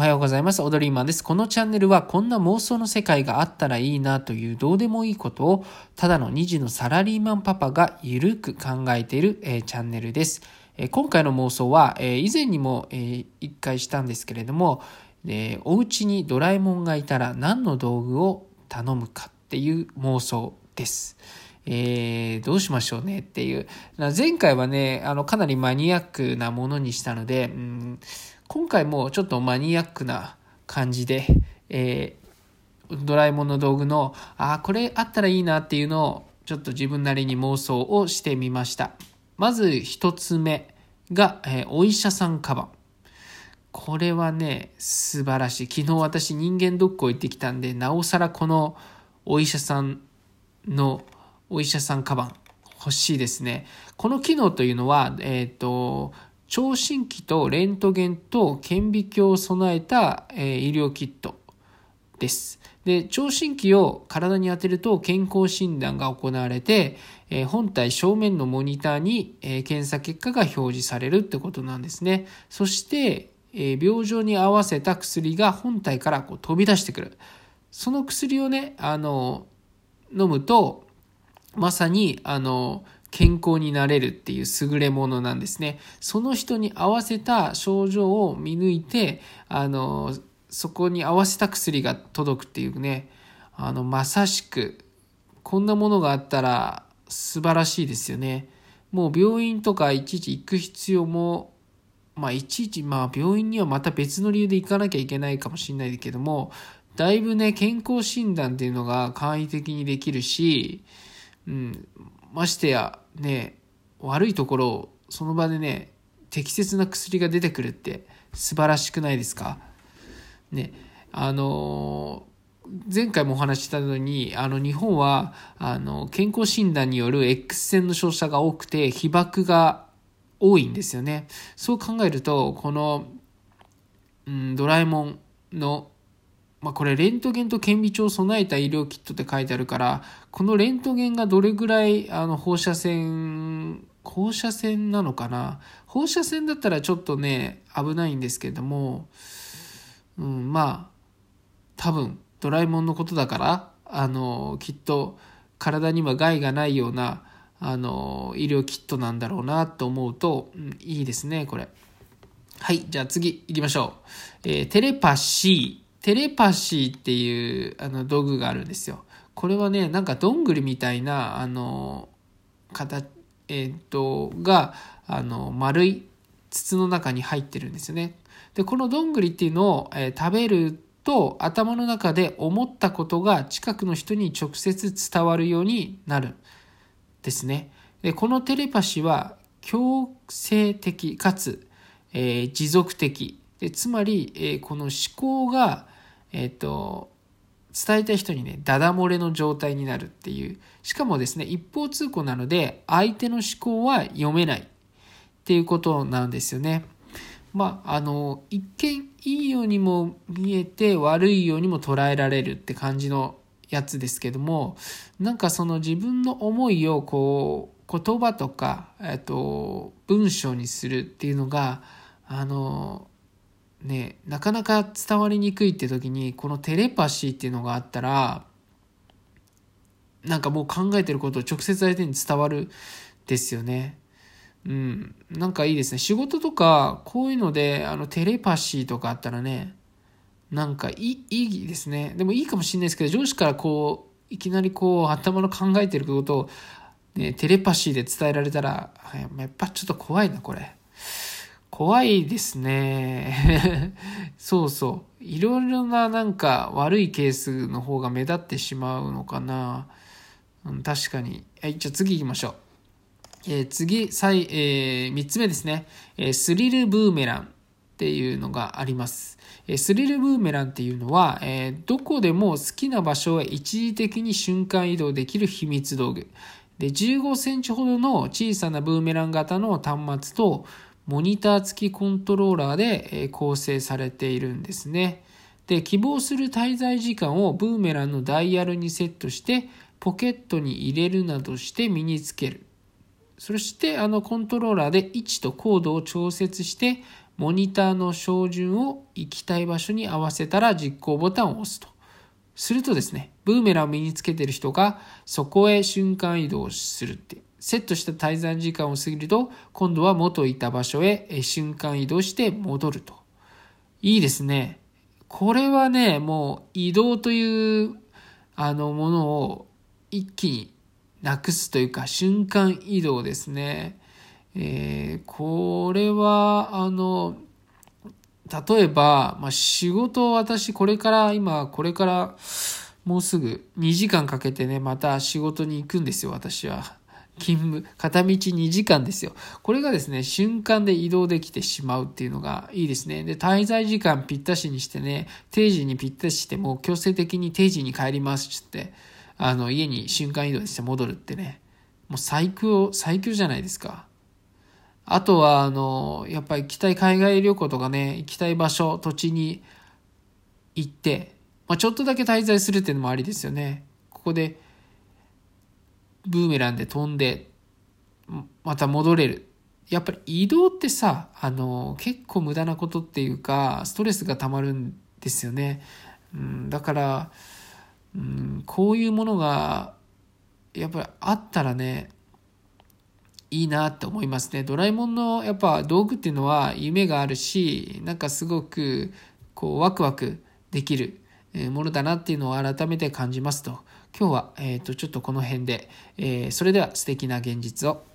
おはようございます。オドリーマンです。このチャンネルはこんな妄想の世界があったらいいなというどうでもいいことをただの2児のサラリーマンパパがゆるく考えている、えー、チャンネルです。えー、今回の妄想は、えー、以前にも、えー、1回したんですけれども、えー、お家にドラえもんがいたら何の道具を頼むかっていう妄想です。えー、どうしましょうねっていう。前回はね、あの、かなりマニアックなものにしたので、うん今回もちょっとマニアックな感じで、えー、ドラえもんの道具の、ああ、これあったらいいなっていうのを、ちょっと自分なりに妄想をしてみました。まず一つ目が、えー、お医者さんカバン。これはね、素晴らしい。昨日私人間ドックを行ってきたんで、なおさらこのお医者さんのお医者さんカバン欲しいですね。この機能というのは、えっ、ー、と、聴診器とレントゲンと顕微鏡を備えた、え医療キットです。で、聴診器を体に当てると健康診断が行われて、え本体正面のモニターに、え検査結果が表示されるってことなんですね。そして、え病状に合わせた薬が本体からこう飛び出してくる。その薬をね、あの、飲むと、まさに、あの、健康になれるっていう優れものなんですね。その人に合わせた症状を見抜いて、あの、そこに合わせた薬が届くっていうね、あの、まさしく、こんなものがあったら素晴らしいですよね。もう病院とかいちいち行く必要も、まあいちいち、まあ病院にはまた別の理由で行かなきゃいけないかもしれないけども、だいぶね、健康診断っていうのが簡易的にできるし、うん、ましてやね悪いところをその場でね適切な薬が出てくるって素晴らしくないですか？ねあの前回もお話ししたのにあの日本はあの健康診断による X 線の照射が多くて被爆が多いんですよね。そう考えるとこの、うん、ドラえもんのまあ、これレントゲンと顕微鏡を備えた医療キットって書いてあるからこのレントゲンがどれぐらいあの放射線放射線なのかな？放射線だったらちょっとね危ないんですけども、うん、まあ多分ドラえもんのことだからあのきっと体には害がないようなあの医療キットなんだろうなと思うと、うん、いいですねこれ。はいじゃあ次行きましょう、えー、テレパシー。テレパシーっていうあの道具があるんですよ。これはね、なんかどんぐりみたいな、あの、形、えっ、と、が、あの、丸い筒の中に入ってるんですよね。で、このどんぐりっていうのを、えー、食べると頭の中で思ったことが近くの人に直接伝わるようになるんですね。で、このテレパシーは強制的かつ、えー、持続的でつまり、えー、この思考が、えっ、と伝えた人にねダダ漏れの状態になるっていうしかもですね一方通行なので相手の思考は読めないっていうことなんですよね。まあ、あの一見いいようにも見えて悪いようにも捉えられるって感じのやつですけどもなんかその自分の思いをこう言葉とか、えっと、文章にするっていうのがあのね、なかなか伝わりにくいって時にこのテレパシーっていうのがあったらなんかもう考えてることを直接相手に伝わるですよね。うん。なんかいいですね。仕事とかこういうのであのテレパシーとかあったらねなんかいいいいですね。でもいいかもしれないですけど上司からこういきなりこう頭の考えてることを、ね、テレパシーで伝えられたらやっぱちょっと怖いなこれ。怖いですね。そうそう。いろいろななんか悪いケースの方が目立ってしまうのかな。うん、確かに。はい、じゃあ次行きましょう。えー、次、最、えー、3つ目ですね、えー、スリルブーメランっていうのがあります。えスリルブーメランっていうのは、えどこでも好きな場所へ一時的に瞬間移動できる秘密道具。で、15センチほどの小さなブーメラン型の端末と、モニター付きコントローラーで構成されているんですね。で、希望する滞在時間をブーメランのダイヤルにセットしてポケットに入れるなどして身につける。そしてあのコントローラーで位置と高度を調節してモニターの照準を行きたい場所に合わせたら実行ボタンを押すと。するとですね、ブーメランを身につけてる人がそこへ瞬間移動するって。セットした滞在時間を過ぎると、今度は元いた場所へ瞬間移動して戻ると。いいですね。これはね、もう移動というあのものを一気になくすというか瞬間移動ですね。えー、これはあの例えば、まあ、仕事を私これから今これからもうすぐ2時間かけてねまた仕事に行くんですよ私は。勤務、片道2時間ですよ。これがですね、瞬間で移動できてしまうっていうのがいいですね。で、滞在時間ぴったしにしてね、定時にぴったしして、もう強制的に定時に帰りますって、あの、家に瞬間移動して戻るってね、もう最強、最強じゃないですか。あとは、あの、やっぱり行きたい海外旅行とかね、行きたい場所、土地に行って、まあ、ちょっとだけ滞在するっていうのもありですよね。ここで、ブーメランで飛んで、また戻れる。やっぱり移動ってさ、あの、結構無駄なことっていうか、ストレスが溜まるんですよね。うん、だから、うん、こういうものが、やっぱりあったらね、いいなって思いますね。ドラえもんのやっぱ道具っていうのは夢があるし、なんかすごくこうワクワクできるものだなっていうのを改めて感じますと。今日は、えっ、ー、と、ちょっとこの辺で、えー、それでは素敵な現実を。